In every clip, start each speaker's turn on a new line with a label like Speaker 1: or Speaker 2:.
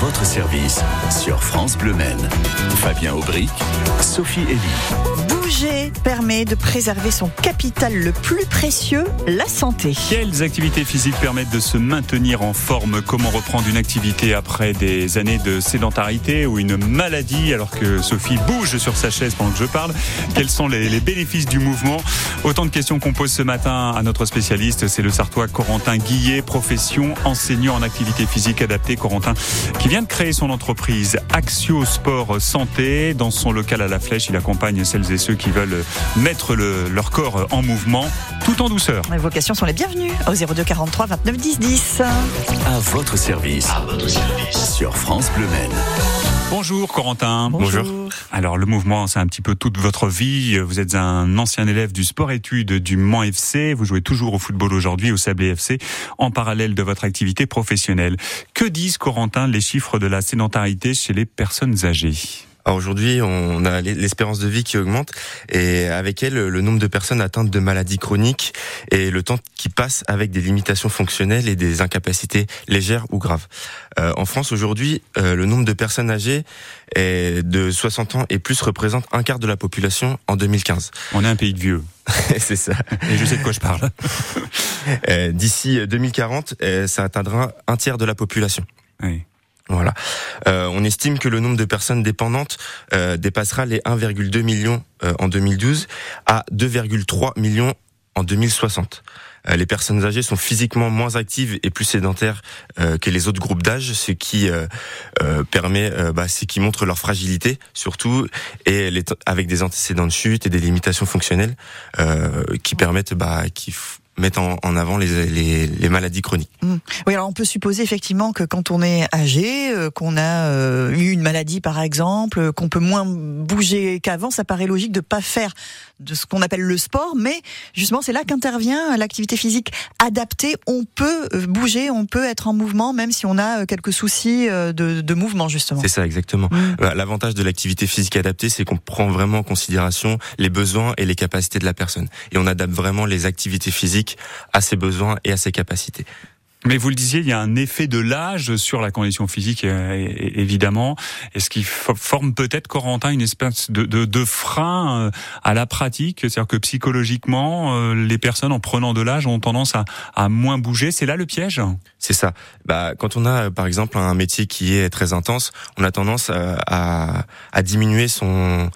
Speaker 1: votre service sur France Bleu Maine. Fabien Aubric, Sophie Elie.
Speaker 2: Bouger permet de préserver son capital le plus précieux, la santé.
Speaker 3: Quelles activités physiques permettent de se maintenir en forme? Comment reprendre une activité après des années de sédentarité ou une maladie alors que Sophie bouge sur sa chaise pendant que je parle? Quels sont les, les bénéfices du mouvement? Autant de questions qu'on pose ce matin à notre spécialiste, c'est le Sartois Corentin Guillet, profession enseignant en activité physique adaptée. Corentin qui vient de créer son entreprise Axio Sport Santé. Dans son local à la Flèche, il accompagne celles et ceux qui veulent mettre le, leur corps en mouvement tout en douceur.
Speaker 2: Vos questions sont les bienvenues au 02 43 29 10 10.
Speaker 1: À votre service. Sur France Bleu Maine.
Speaker 3: Bonjour Corentin.
Speaker 2: Bonjour.
Speaker 3: Alors le mouvement, c'est un petit peu toute votre vie. Vous êtes un ancien élève du sport-études du Mans FC. Vous jouez toujours au football aujourd'hui au Sablé FC en parallèle de votre activité professionnelle. Que disent Corentin les chiffres de la sédentarité chez les personnes âgées?
Speaker 4: Aujourd'hui, on a l'espérance de vie qui augmente et avec elle, le nombre de personnes atteintes de maladies chroniques et le temps qui passe avec des limitations fonctionnelles et des incapacités légères ou graves. Euh, en France aujourd'hui, euh, le nombre de personnes âgées est de 60 ans et plus représente un quart de la population en 2015.
Speaker 3: On est un pays de vieux.
Speaker 4: C'est ça.
Speaker 3: Et je sais de quoi je parle.
Speaker 4: Euh, D'ici 2040, euh, ça atteindra un tiers de la population.
Speaker 3: Oui.
Speaker 4: Voilà. Euh, on estime que le nombre de personnes dépendantes euh, dépassera les 1,2 millions euh, en 2012 à 2,3 millions en 2060. Euh, les personnes âgées sont physiquement moins actives et plus sédentaires que les autres groupes d'âge, ce qui permet, bah, ce qui montre leur fragilité surtout, et avec des antécédents de chute et des limitations fonctionnelles qui permettent, bah, qui mettent en, en avant les, les, les maladies chroniques.
Speaker 2: Mm. Oui, alors on peut supposer effectivement que quand on est âgé, euh, qu'on a euh, eu une maladie par exemple, qu'on peut moins bouger qu'avant, ça paraît logique de pas faire de ce qu'on appelle le sport, mais justement c'est là qu'intervient l'activité physique adaptée. On peut euh, bouger, on peut être en mouvement, même si on a quelques soucis de, de mouvement justement.
Speaker 4: C'est ça exactement.
Speaker 2: Mm.
Speaker 4: Voilà, L'avantage de l'activité physique adaptée, c'est qu'on prend vraiment en considération les besoins et les capacités de la personne. Et on adapte vraiment les activités physiques à ses besoins et à ses capacités.
Speaker 3: Mais vous le disiez, il y a un effet de l'âge sur la condition physique, euh, évidemment. Est-ce qui fo- forme peut-être, Corentin, une espèce de, de, de frein euh, à la pratique? C'est-à-dire que psychologiquement, euh, les personnes, en prenant de l'âge, ont tendance à, à moins bouger. C'est là le piège?
Speaker 4: C'est ça. Bah, quand on a, par exemple, un métier qui est très intense, on a tendance à, à diminuer son,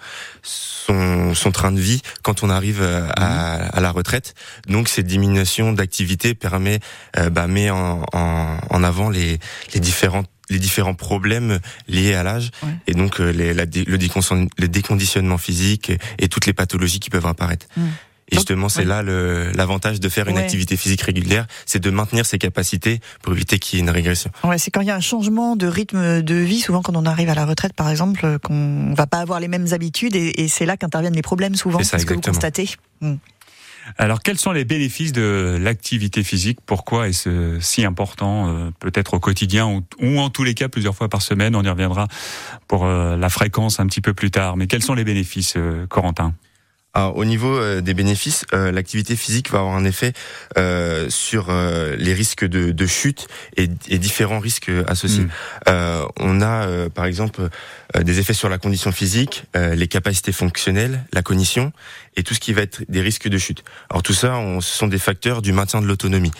Speaker 4: son, son train de vie quand on arrive euh, à, à la retraite. Donc, cette diminution d'activité permet, euh, bah, met en, en, en avant les, les différents les différents problèmes liés à l'âge
Speaker 2: Ouais.
Speaker 4: et donc euh, les, la, le déconditionnement physique et toutes les pathologies qui peuvent apparaître.
Speaker 2: Mm.
Speaker 4: Et justement, c'est
Speaker 2: Ouais.
Speaker 4: là le- l'avantage de faire une
Speaker 2: Ouais.
Speaker 4: activité physique régulière, c'est de maintenir ses capacités pour éviter qu'il y ait une régression.
Speaker 2: Ouais, c'est quand il y a un changement de rythme de vie, souvent quand on arrive à la retraite, par exemple, euh, qu'on va pas avoir les mêmes habitudes, et, et c'est là qu'interviennent les problèmes souvent.
Speaker 4: C'est ça,
Speaker 2: ce que vous constatez. Mm.
Speaker 3: Alors, quels sont les bénéfices de l'activité physique? Pourquoi est-ce si important, euh, peut-être au quotidien ou, ou en tous les cas plusieurs fois par semaine? On y reviendra pour euh, la fréquence un petit peu plus tard. Mais quels sont les bénéfices, euh, Corentin?
Speaker 4: Alors, au niveau euh, des bénéfices, euh, l'activité physique va avoir un effet euh, sur euh, les risques de, de chute et, et différents risques associés.
Speaker 3: Mm.
Speaker 4: Euh, on a, euh, par exemple, euh, des effets sur la condition physique, euh, les capacités fonctionnelles, la cognition et tout ce qui va être des risques de chute. Alors tout ça, on, ce sont des facteurs du maintien de l'autonomie.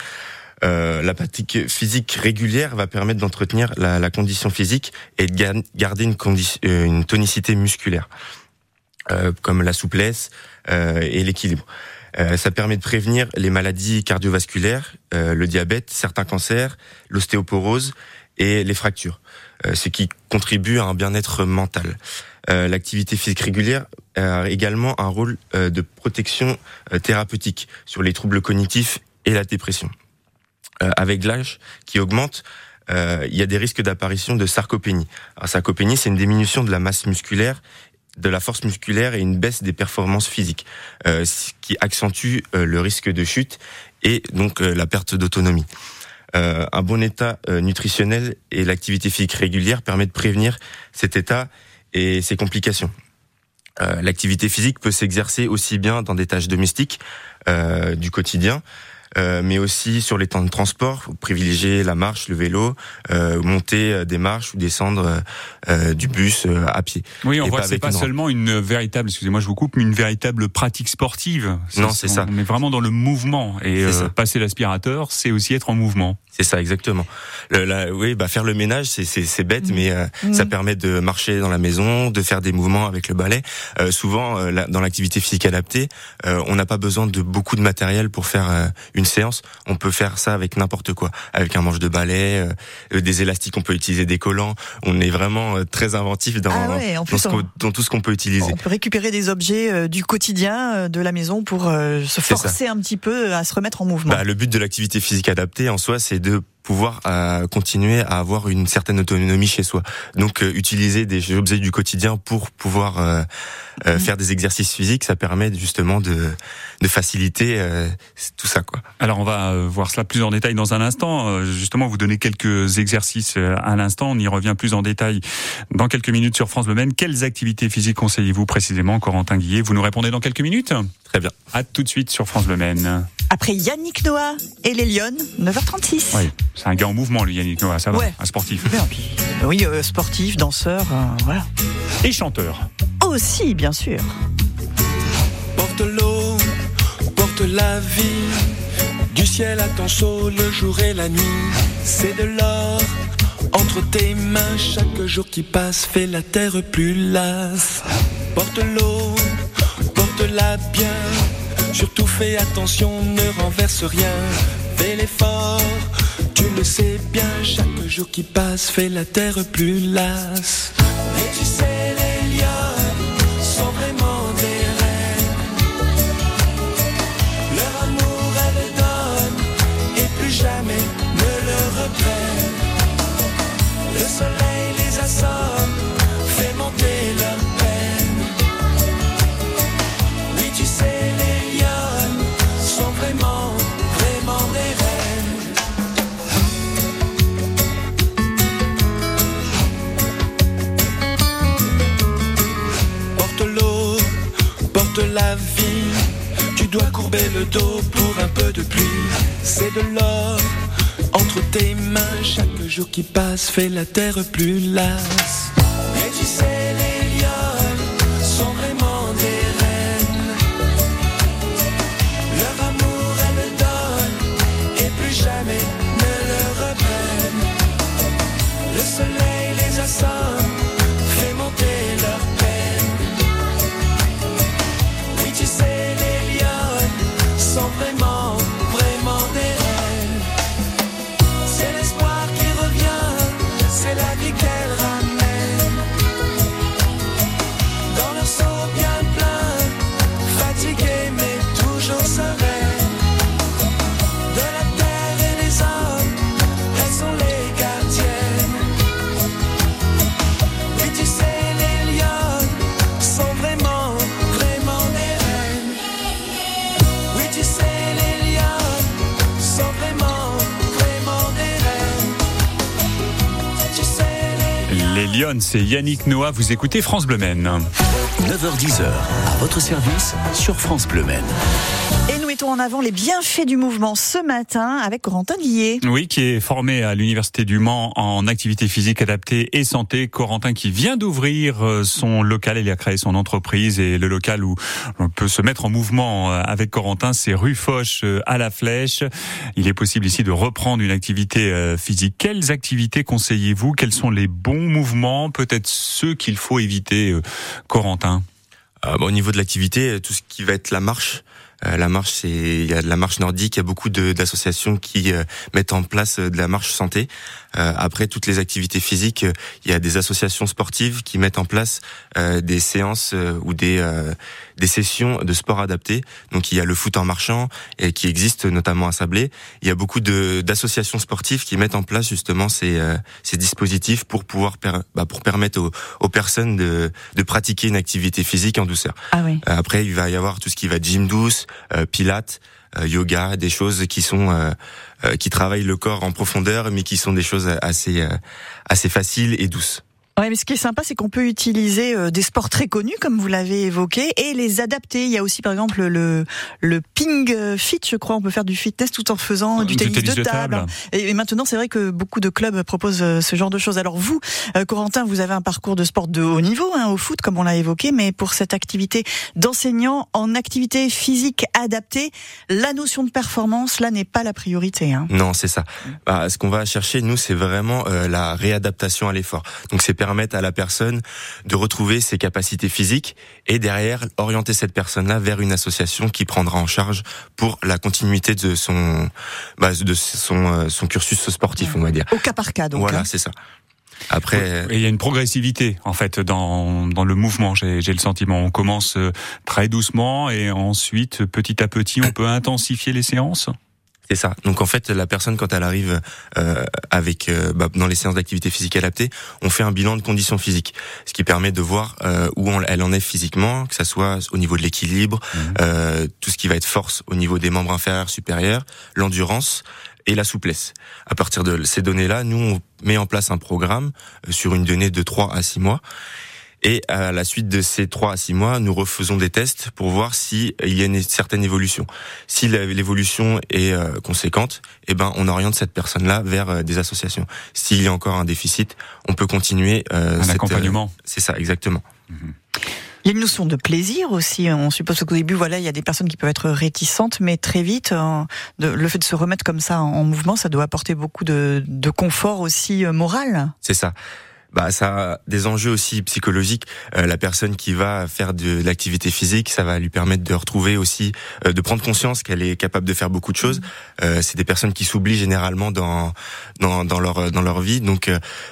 Speaker 4: Euh, la pratique physique régulière va permettre d'entretenir la, la condition physique et de gar- garder une, une tonicité musculaire, comme la souplesse euh, et l'équilibre. Euh, ça permet de prévenir les maladies cardiovasculaires, euh, le diabète, certains cancers, l'ostéoporose et les fractures, euh, ce qui contribue à un bien-être mental. Euh, L'activité physique régulière a également un rôle euh, de protection euh, thérapeutique sur les troubles cognitifs et la dépression. Euh, avec l'âge qui augmente, euh, il y a des risques d'apparition de sarcopénie. Alors, sarcopénie, c'est une diminution de la masse musculaire, de la force musculaire et une baisse des performances physiques, euh, ce qui accentue euh, le risque de chute et donc euh, la perte d'autonomie. Un bon état nutritionnel et l'activité physique régulière permet de prévenir cet état et ses complications. L'activité physique peut s'exercer aussi bien dans des tâches domestiques du quotidien, euh, mais aussi sur les temps de transport, privilégier la marche, le vélo, euh, monter euh, des marches ou descendre du bus à pied.
Speaker 3: Oui, on voit que c'est pas seulement une véritable, excusez-moi, je vous coupe, mais une véritable pratique sportive.
Speaker 4: Non, c'est ça.
Speaker 3: On est vraiment dans le mouvement et passer l'aspirateur, c'est aussi être en mouvement.
Speaker 4: C'est ça, exactement. Le, oui, bah faire le ménage, c'est bête, mmh. mais mmh. ça permet de marcher dans la maison, de faire des mouvements avec le balai. souvent, dans l'activité physique adaptée, on n'a pas besoin de beaucoup de matériel pour faire une séance, on peut faire ça avec n'importe quoi, avec un manche de balai, euh, des élastiques, on peut utiliser des collants. On est vraiment euh, très inventif dans, ah dans, tout ce qu'on peut utiliser.
Speaker 2: On peut récupérer des objets euh, du quotidien de la maison pour se forcer un petit peu à se remettre en mouvement.
Speaker 4: Bah, le but de l'activité physique adaptée en soi, c'est de pouvoir continuer à avoir une certaine autonomie chez soi. Donc utiliser des objets du quotidien pour pouvoir euh, faire des exercices physiques, ça permet justement de, de faciliter euh, tout ça. Quoi.
Speaker 3: Alors on va euh, voir cela plus en détail dans un instant. Justement, vous donner quelques exercices à l'instant. On y revient plus en détail dans quelques minutes sur France Le Maine. Quelles activités physiques conseillez-vous précisément, Corentin Guillet? Vous nous répondez dans quelques minutes?
Speaker 4: Très bien.
Speaker 3: À tout de suite sur France Le Maine.
Speaker 2: Après Yannick Noah et les Lyonnes, 9h36.
Speaker 3: Oui, c'est un gars en mouvement, lui, Yannick Noah, ça va, un sportif.
Speaker 2: Oui, sportif, danseur, voilà.
Speaker 3: Et chanteur
Speaker 2: aussi, bien sûr.
Speaker 5: Porte l'eau, porte la vie. Du ciel à ton saut, le jour et la nuit. C'est de l'or entre tes mains. Chaque jour qui passe fait la terre plus lasse. Porte l'eau, porte-la bien. Surtout fais attention, ne renverse rien. Fais l'effort, tu le sais bien. Chaque jour qui passe fait la terre plus lasse. Le dos pour un peu de pluie. C'est de l'or entre tes mains. Chaque jour qui passe fait la terre plus lasse. C'est
Speaker 3: Yannick Noah. Vous écoutez France Bleu Maine.
Speaker 1: 9h10h, à votre service sur France Bleu Maine.
Speaker 2: Mettons en avant les bienfaits du mouvement ce matin avec Corentin Guillet.
Speaker 3: Oui, qui est formé à l'Université du Mans en activité physique adaptée et santé. Corentin qui vient d'ouvrir euh, son local, il a créé son entreprise et le local où on peut se mettre en mouvement euh, avec Corentin, c'est rue Foch euh, à la Flèche. Il est possible ici de reprendre une activité physique. Quelles activités conseillez-vous? Quels sont les bons mouvements Peut-être ceux qu'il faut éviter, Corentin?
Speaker 4: Euh, bon, au niveau de l'activité, tout ce qui va être la marche. Euh, la marche, c'est il y a de la marche nordique. Il y a beaucoup d'associations qui euh, mettent en place euh, de la marche santé. Euh, après, toutes les activités physiques, il y a des associations sportives qui mettent en place des séances ou des des sessions de sport adaptés. Donc, il y a le foot en marchant et qui existe notamment à Sablé. Il y a beaucoup d'associations sportives qui mettent en place justement ces ces dispositifs pour pouvoir per- bah, pour permettre aux, aux personnes de de pratiquer une activité physique en douceur.
Speaker 2: Ah oui.
Speaker 4: Après, il va y avoir tout ce qui va gym douce, euh, pilates, euh, yoga, des choses qui sont euh, qui travaillent le corps en profondeur, mais qui sont des choses assez assez faciles et douces.
Speaker 2: Ouais, mais ce qui est sympa, c'est qu'on peut utiliser euh, des sports très connus, comme vous l'avez évoqué, et les adapter. Il y a aussi, par exemple, le, le ping fit, je crois. On peut faire du fitness tout en faisant du, tennis, de, table. Et, maintenant, c'est vrai que beaucoup de clubs proposent euh, ce genre de choses. Alors vous, euh, Corentin, vous avez un parcours de sport de haut niveau, hein, au foot, comme on l'a évoqué, mais pour cette activité d'enseignant en activité physique adaptée, la notion de performance, là, n'est pas la priorité. Hein.
Speaker 4: Non, c'est ça. Bah, ce qu'on va chercher, nous, c'est vraiment la réadaptation à l'effort. Donc c'est permettre à la personne de retrouver ses capacités physiques et derrière orienter cette personne-là vers une association qui prendra en charge pour la continuité de son bah, de son euh, son cursus sportif, on va dire.
Speaker 2: Au cas par cas, donc.
Speaker 4: Voilà,
Speaker 2: hein.
Speaker 4: c'est ça. Après,
Speaker 3: il y a une progressivité en fait dans dans le mouvement. J'ai le sentiment. On commence euh, très doucement et ensuite petit à petit, on peut intensifier les séances?
Speaker 4: C'est ça. Donc en fait, la personne quand elle arrive euh, avec euh, bah, dans les séances d'activité physique adaptée, on fait un bilan de conditions physiques, ce qui permet de voir euh, où elle en est physiquement, que ça soit au niveau de l'équilibre, mmh. tout ce qui va être force au niveau des membres inférieurs, supérieurs, l'endurance et la souplesse. À partir de ces données-là, nous on met en place un programme sur une donnée de 3 à 6 mois et à la suite de ces trois à six mois, nous refaisons des tests pour voir si il y a une certaine évolution. Si l'évolution est euh, conséquente, eh ben on oriente cette personne-là vers euh, des associations. S'il y a encore un déficit, on peut continuer
Speaker 3: euh, un accompagnement.
Speaker 4: C'est ça, exactement.
Speaker 2: Mhm. Il y a une notion de plaisir aussi. On suppose qu'au début, voilà, il y a des personnes qui peuvent être réticentes, mais très vite, le fait de se remettre comme ça en mouvement, ça doit apporter beaucoup de, de confort aussi moral.
Speaker 4: C'est ça bah ça a des enjeux aussi psychologiques. Euh, la personne qui va faire de, l'activité physique, ça va lui permettre de retrouver aussi, euh, de prendre conscience qu'elle est capable de faire beaucoup de choses. Euh, c'est des personnes qui s'oublient généralement dans, dans dans leur dans leur vie. Donc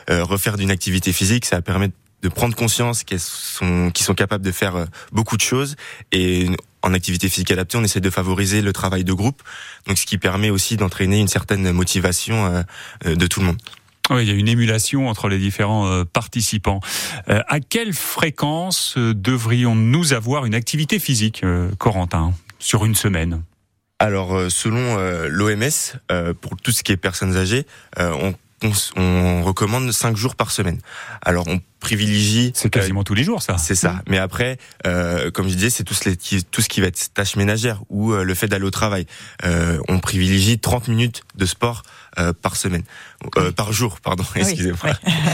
Speaker 4: refaire d'une activité physique, ça va permettre de prendre conscience qu'elles sont qu'ils sont capables de faire beaucoup de choses et en activité physique adaptée, on essaie de favoriser le travail de groupe, donc ce qui permet aussi d'entraîner une certaine motivation de tout le monde.
Speaker 3: Oui, il y a une émulation entre les différents euh, participants. Euh, à quelle fréquence euh, devrions-nous avoir une activité physique, Corentin, sur une semaine?
Speaker 4: Alors, selon l'OMS, pour tout ce qui est personnes âgées, on, on, recommande 5 jours par semaine. Alors, on privilégie.
Speaker 3: C'est quasiment tous les jours, ça.
Speaker 4: C'est ça. Mais après, comme je disais, c'est tout, tout, ce qui va être tâches ménagères ou le fait d'aller au travail. on privilégie 30 minutes de sport par semaine. Euh, par jour, pardon, excusez-moi.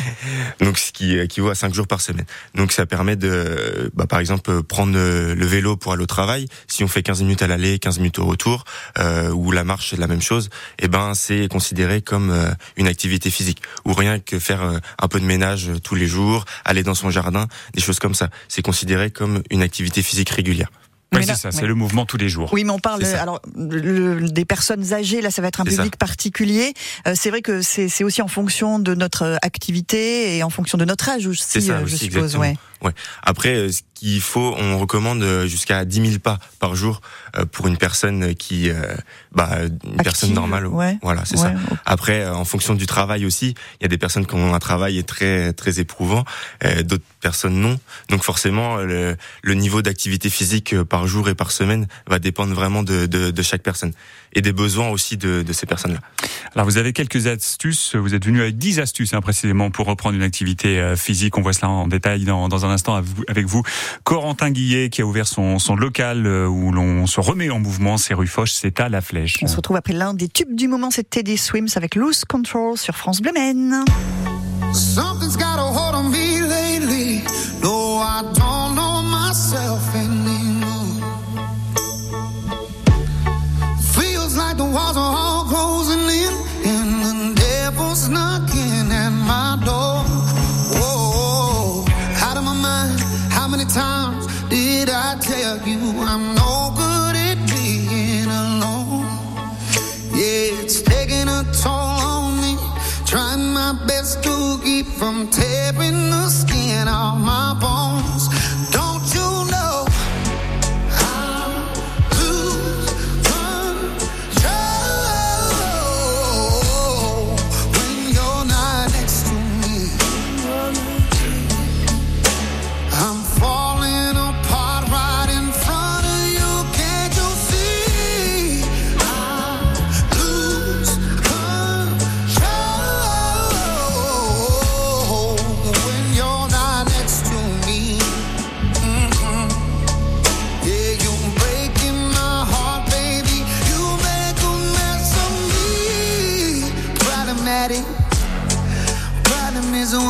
Speaker 4: Donc ce qui équivaut à 5 jours par semaine. Donc ça permet de, bah, par exemple, prendre le vélo pour aller au travail. Si on fait 15 minutes à l'aller, 15 minutes au retour, euh, ou la marche c'est la même chose, et eh ben c'est considéré comme euh, une activité physique. Ou rien que faire euh, un peu de ménage tous les jours, aller dans son jardin, des choses comme ça. C'est considéré comme une activité physique régulière.
Speaker 3: Oui, c'est ça, c'est le mouvement tous les jours.
Speaker 2: Oui, mais on parle alors des personnes âgées. Là, ça va être un public particulier. Euh, c'est vrai que c'est aussi en fonction de notre activité et en fonction de notre âge aussi, ça, euh, je suppose. Ouais.
Speaker 4: Ouais. Après, euh, ce qu'il faut, on recommande jusqu'à 10 000 pas par jour pour une personne qui, bah, une personne normale.
Speaker 2: Ouais.
Speaker 4: Voilà, c'est ça. Après, en fonction du travail aussi, il y a des personnes qui ont un travail très très éprouvant, d'autres personnes non. Donc forcément, le, le niveau d'activité physique par jour et par semaine va dépendre vraiment de, de, de chaque personne et des besoins aussi de, de ces personnes-là.
Speaker 3: Alors vous avez quelques astuces, vous êtes venu avec 10 astuces hein, précisément pour reprendre une activité euh, physique. On voit cela en détail dans, dans un instant avec vous. Corentin Guillet qui a ouvert son, son local euh, où l'on se remet en mouvement, c'est rue Foch, c'est à la flèche.
Speaker 2: On se retrouve après l'un des tubes du moment, c'est Teddy Swims avec Loose Control sur France Bleu Maine.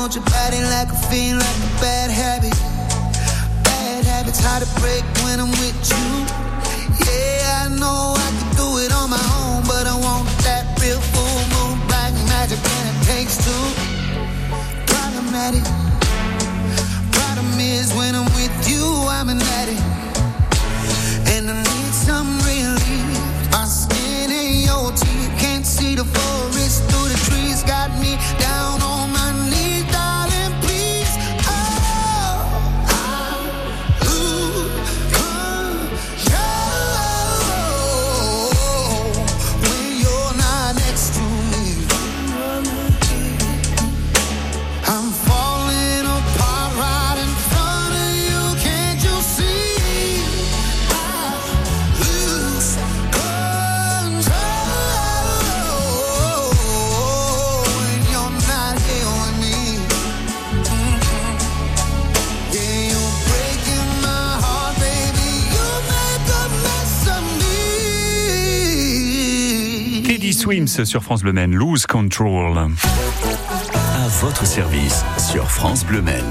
Speaker 6: Want your body like a fiend, like a bad habit. Bad habits hard to break when I'm with you. Yeah, I know I can do it on my own, but I want that real full moon, black magic, and it takes two. Problematic. Problem is when I'm with you, I'm an addict, and I need some relief. My skin ain't your teeth, can't see the forest through the trees, got me down
Speaker 3: Sur France Bleu Maine, Lose Control.
Speaker 1: Votre service sur France Bleu Maine.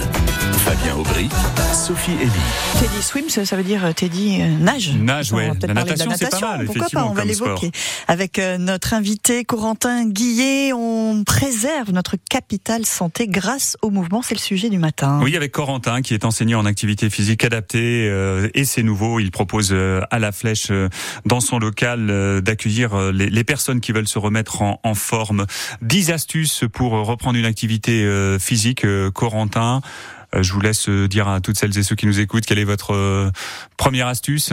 Speaker 1: Fabien Aubry, Sophie Elie.
Speaker 2: Teddy Swims, ça veut dire euh, Teddy euh, nage.
Speaker 3: Nage,
Speaker 2: peut-être
Speaker 3: La
Speaker 2: parler de
Speaker 3: natation, c'est pas mal,
Speaker 2: Pourquoi pas On va l'évoquer avec euh, notre invité Corentin Guillet. On préserve notre capital santé grâce au mouvement. C'est le sujet du matin.
Speaker 3: Oui, avec Corentin qui est enseignant en activité physique adaptée euh, et c'est nouveau. Il propose euh, à la flèche euh, dans son local euh, d'accueillir euh, les, les personnes qui veulent se remettre en, en forme. 10 astuces pour euh, reprendre une activité euh, physique. Euh, Corentin, euh, je vous laisse dire à toutes celles et ceux qui nous écoutent quelle est votre première astuce.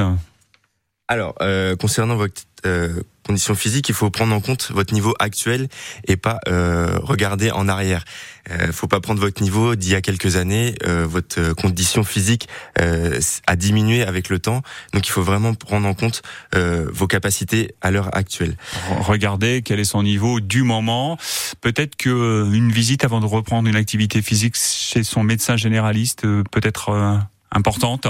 Speaker 4: Alors, concernant votre euh, condition physique, il faut prendre en compte votre niveau actuel et pas euh, regarder en arrière. Euh, faut pas prendre votre niveau d'il y a quelques années. Euh, votre condition physique euh, a diminué avec le temps, donc il faut vraiment prendre en compte euh, vos capacités à l'heure actuelle.
Speaker 3: Re- Regardez quel est son niveau du moment. Peut-être que euh, une visite avant de reprendre une activité physique chez son médecin généraliste peut être importante.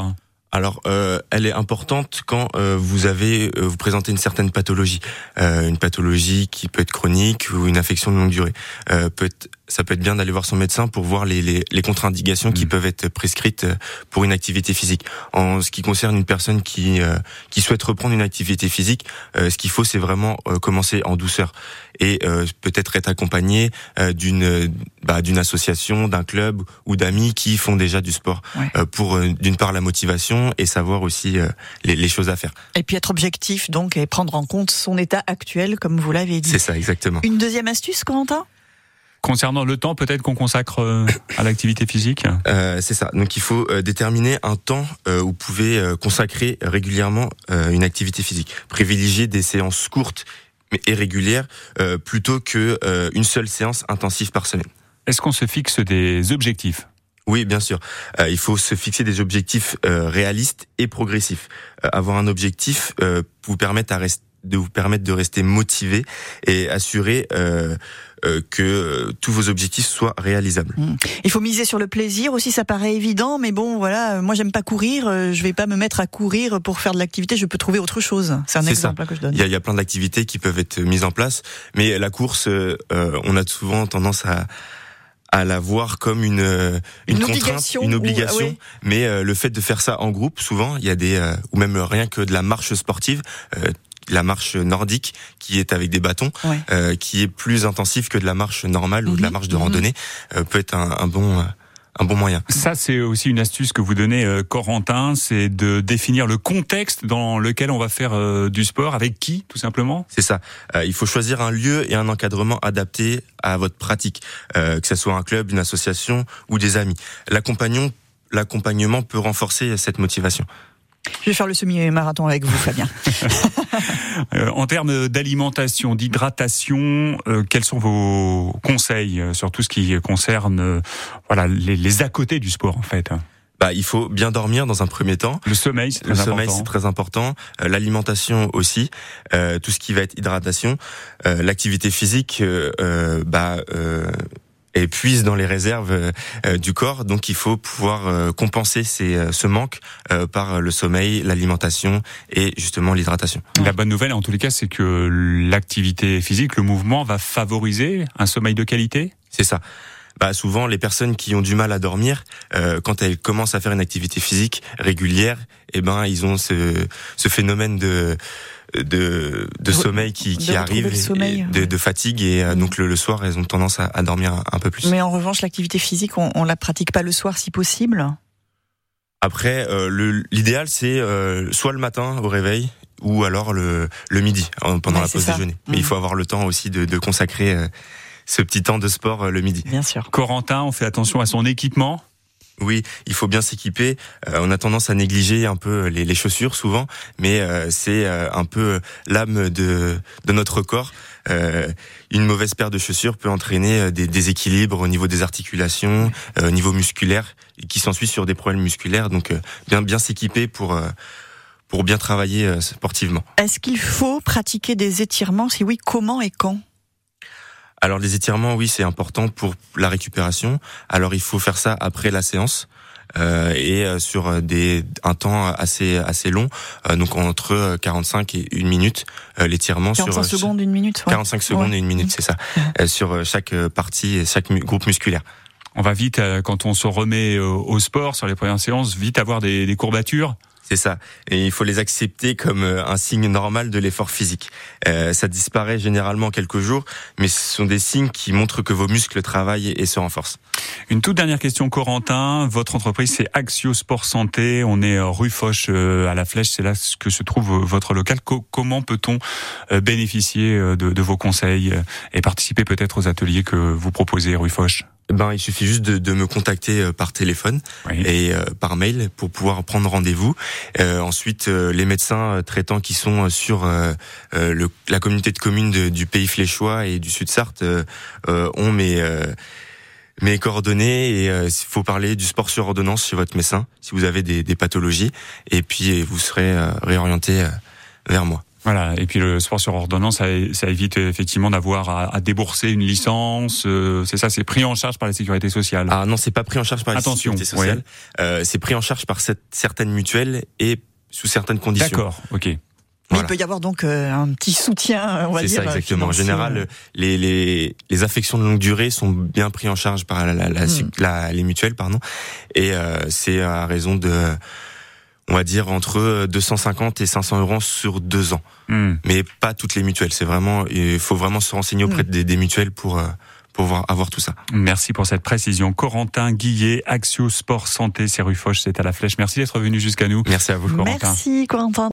Speaker 4: Alors, euh, elle est importante quand euh, vous avez, euh, vous présentez une certaine pathologie, Euh, une pathologie qui peut être chronique ou une infection de longue durée. Peut ça peut être bien d'aller voir son médecin pour voir les, les, les contre-indications qui
Speaker 3: Mm.
Speaker 4: peuvent être prescrites euh, pour une activité physique. En ce qui concerne une personne qui euh, qui souhaite reprendre une activité physique, euh, ce qu'il faut, c'est vraiment euh, commencer en douceur et euh, peut-être être accompagné euh, d'une bah, d'une association, d'un club ou d'amis qui font déjà du sport
Speaker 2: Ouais.
Speaker 4: euh, pour d'une part la motivation et savoir aussi euh, les, les choses à faire.
Speaker 2: Et puis être objectif, donc, et prendre en compte son état actuel, comme vous l'avez dit.
Speaker 4: C'est ça exactement.
Speaker 2: Une deuxième astuce, Corentin?
Speaker 3: Concernant le temps, peut-être qu'on consacre euh, à l'activité physique?
Speaker 4: Euh, c'est ça. Donc il faut euh, déterminer un temps euh, où vous pouvez consacrer régulièrement une activité physique. Privilégier des séances courtes mais et régulières plutôt que une seule séance intensive par semaine.
Speaker 3: Est-ce qu'on se fixe des objectifs?
Speaker 4: Oui, bien sûr. Euh, il faut se fixer des objectifs euh, réalistes et progressifs. Euh, avoir un objectif euh, vous permettre à rester de vous permettre de rester motivé et assurer que euh, tous vos objectifs soient réalisables.
Speaker 2: Il faut miser sur le plaisir aussi, ça paraît évident, mais bon, voilà, euh, moi j'aime pas courir, euh, je vais pas me mettre à courir pour faire de l'activité, je peux trouver autre chose. C'est un exemple hein, que je donne.
Speaker 4: Il y a, il y a plein d'activités qui peuvent être mises en place, mais la course, euh, euh, on a souvent tendance à à la voir comme une euh, une,
Speaker 2: Une
Speaker 4: contrainte,
Speaker 2: obligation
Speaker 4: une
Speaker 2: ou-
Speaker 4: obligation.
Speaker 2: ah.
Speaker 4: Mais euh, le fait de faire ça en groupe, souvent, il y a des euh, ou même rien que de la marche sportive. euh, la marche nordique qui est avec des bâtons,
Speaker 2: Ouais.
Speaker 4: euh, qui est plus intensive que de la marche normale ou de la
Speaker 2: Mhm,
Speaker 4: marche de
Speaker 2: mhm.
Speaker 4: randonnée, euh, peut être un, un bon euh, un bon moyen.
Speaker 3: Ça, c'est aussi une astuce que vous donnez, euh, Corentin, c'est de définir le contexte dans lequel on va faire euh, du sport, avec qui, tout simplement?
Speaker 4: C'est ça. Euh, il faut choisir un lieu et un encadrement adapté à votre pratique, euh, que ce soit un club, une association ou des amis. L'accompagnement, l'accompagnement peut renforcer cette motivation.
Speaker 2: Je vais faire le semi-marathon avec vous, Fabien.
Speaker 3: Euh, en termes d'alimentation, d'hydratation, euh, quels sont vos conseils euh, sur tout ce qui concerne euh, voilà les, les à côté du sport en fait?
Speaker 4: Bah, il faut bien dormir dans un premier temps.
Speaker 3: Le sommeil, c'est
Speaker 4: Le
Speaker 3: très
Speaker 4: sommeil,
Speaker 3: important.
Speaker 4: c'est très important. Euh, L'alimentation aussi. Euh, tout ce qui va être hydratation. Euh, L'activité physique, euh, euh, bah, euh, épuise dans les réserves euh, euh, du corps. Donc, il faut pouvoir euh, compenser ces, ce manque euh, par le sommeil, l'alimentation et justement l'hydratation.
Speaker 3: La bonne nouvelle, en tous les cas, c'est que l'activité physique, le mouvement, va favoriser un sommeil de qualité?
Speaker 4: C'est ça. Bah, souvent les personnes qui ont du mal à dormir, euh, quand elles commencent à faire une activité physique régulière, eh ben ils ont ce, ce phénomène de de, de sommeil qui, qui arrive,
Speaker 2: sommeil,
Speaker 4: de, de, fatigue et mmh. donc le, le, soir elles ont tendance à, à, dormir un peu plus.
Speaker 2: Mais en revanche l'activité physique on, on la pratique pas le soir si possible?
Speaker 4: Après, euh, l'idéal c'est euh, soit le matin au réveil ou alors le, le midi pendant ouais, la pause déjeuner. Mais mmh. il faut avoir le temps aussi de, de consacrer euh, ce petit temps de sport euh, le midi.
Speaker 2: Bien sûr.
Speaker 3: Corentin, on fait attention à son équipement.
Speaker 4: Oui, il faut bien s'équiper. Euh, on a tendance à négliger un peu les, les chaussures souvent, mais euh, c'est euh, un peu l'âme de, de notre corps. une mauvaise paire de chaussures peut entraîner des déséquilibres au niveau des articulations, au niveau musculaire, qui s'ensuit sur des problèmes musculaires. Donc bien bien s'équiper pour pour bien travailler sportivement.
Speaker 2: Est-ce qu'il faut pratiquer des étirements? Si oui, comment et quand?
Speaker 4: Alors les étirements, oui, c'est important pour la récupération. Alors il faut faire ça après la séance. Euh, et euh, sur des un temps assez assez long euh, donc entre 45 et une minute euh, l'étirement
Speaker 2: sur 45 secondes une minute ouais.
Speaker 4: 45 secondes
Speaker 2: ouais.
Speaker 4: et une minute c'est ça sur chaque partie et chaque mu groupe musculaire
Speaker 3: on va vite quand on se remet au sport sur les premières séances vite avoir des, des courbatures
Speaker 4: c'est ça. Et il faut les accepter comme euh, un signe normal de l'effort physique. Euh, ça disparaît généralement en quelques jours, mais ce sont des signes qui montrent que vos muscles travaillent et se renforcent.
Speaker 3: Une toute dernière question, Corentin. Votre entreprise, c'est Axio Sport Santé. On est euh, rue Foch à la Flèche. C'est là que se trouve votre local. comment peut-on bénéficier de, de, vos conseils et participer peut-être aux ateliers que vous proposez rue Foch?
Speaker 4: Ben, il suffit juste de, de me contacter euh, par téléphone oui. et euh, par mail pour pouvoir prendre rendez-vous. Euh, ensuite, euh, les médecins traitants qui sont sur euh, le, la communauté de communes de, du pays fléchois et du Sud-Sarthe ont mes mes coordonnées et il faut parler du sport sur ordonnance chez votre médecin si vous avez des, des pathologies et puis vous serez réorienté vers moi.
Speaker 3: Voilà, et puis le sport sur ordonnance, ça, ça évite effectivement d'avoir à, à, débourser une licence. Euh, c'est ça, c'est pris en charge par la sécurité sociale.
Speaker 4: Ah non, c'est pas pris en charge par la
Speaker 3: Attention,
Speaker 4: sécurité sociale. Ouais. Euh, c'est pris en charge par cette, certaines mutuelles et sous certaines conditions.
Speaker 3: D'accord, ok.
Speaker 2: Mais voilà. il peut y avoir donc euh, un petit soutien, on va dire.
Speaker 4: C'est ça, exactement. En général, les, les, les affections de longue durée sont bien pris en charge par la, la, la, hmm. la les mutuelles, pardon. Et euh, c'est à raison de on va dire entre 250 et 500 euros sur deux ans. Mm. Mais pas toutes les mutuelles. C'est vraiment, il faut vraiment se renseigner auprès mm. des, des, mutuelles pour euh, pour voir, avoir tout ça.
Speaker 3: Merci pour cette précision. Corentin Guillet, Axio Sport Santé, c'est rue Foch, c'est à la Flèche. Merci d'être venu jusqu'à nous.
Speaker 4: Merci à vous,
Speaker 2: Corentin. Merci, Corentin.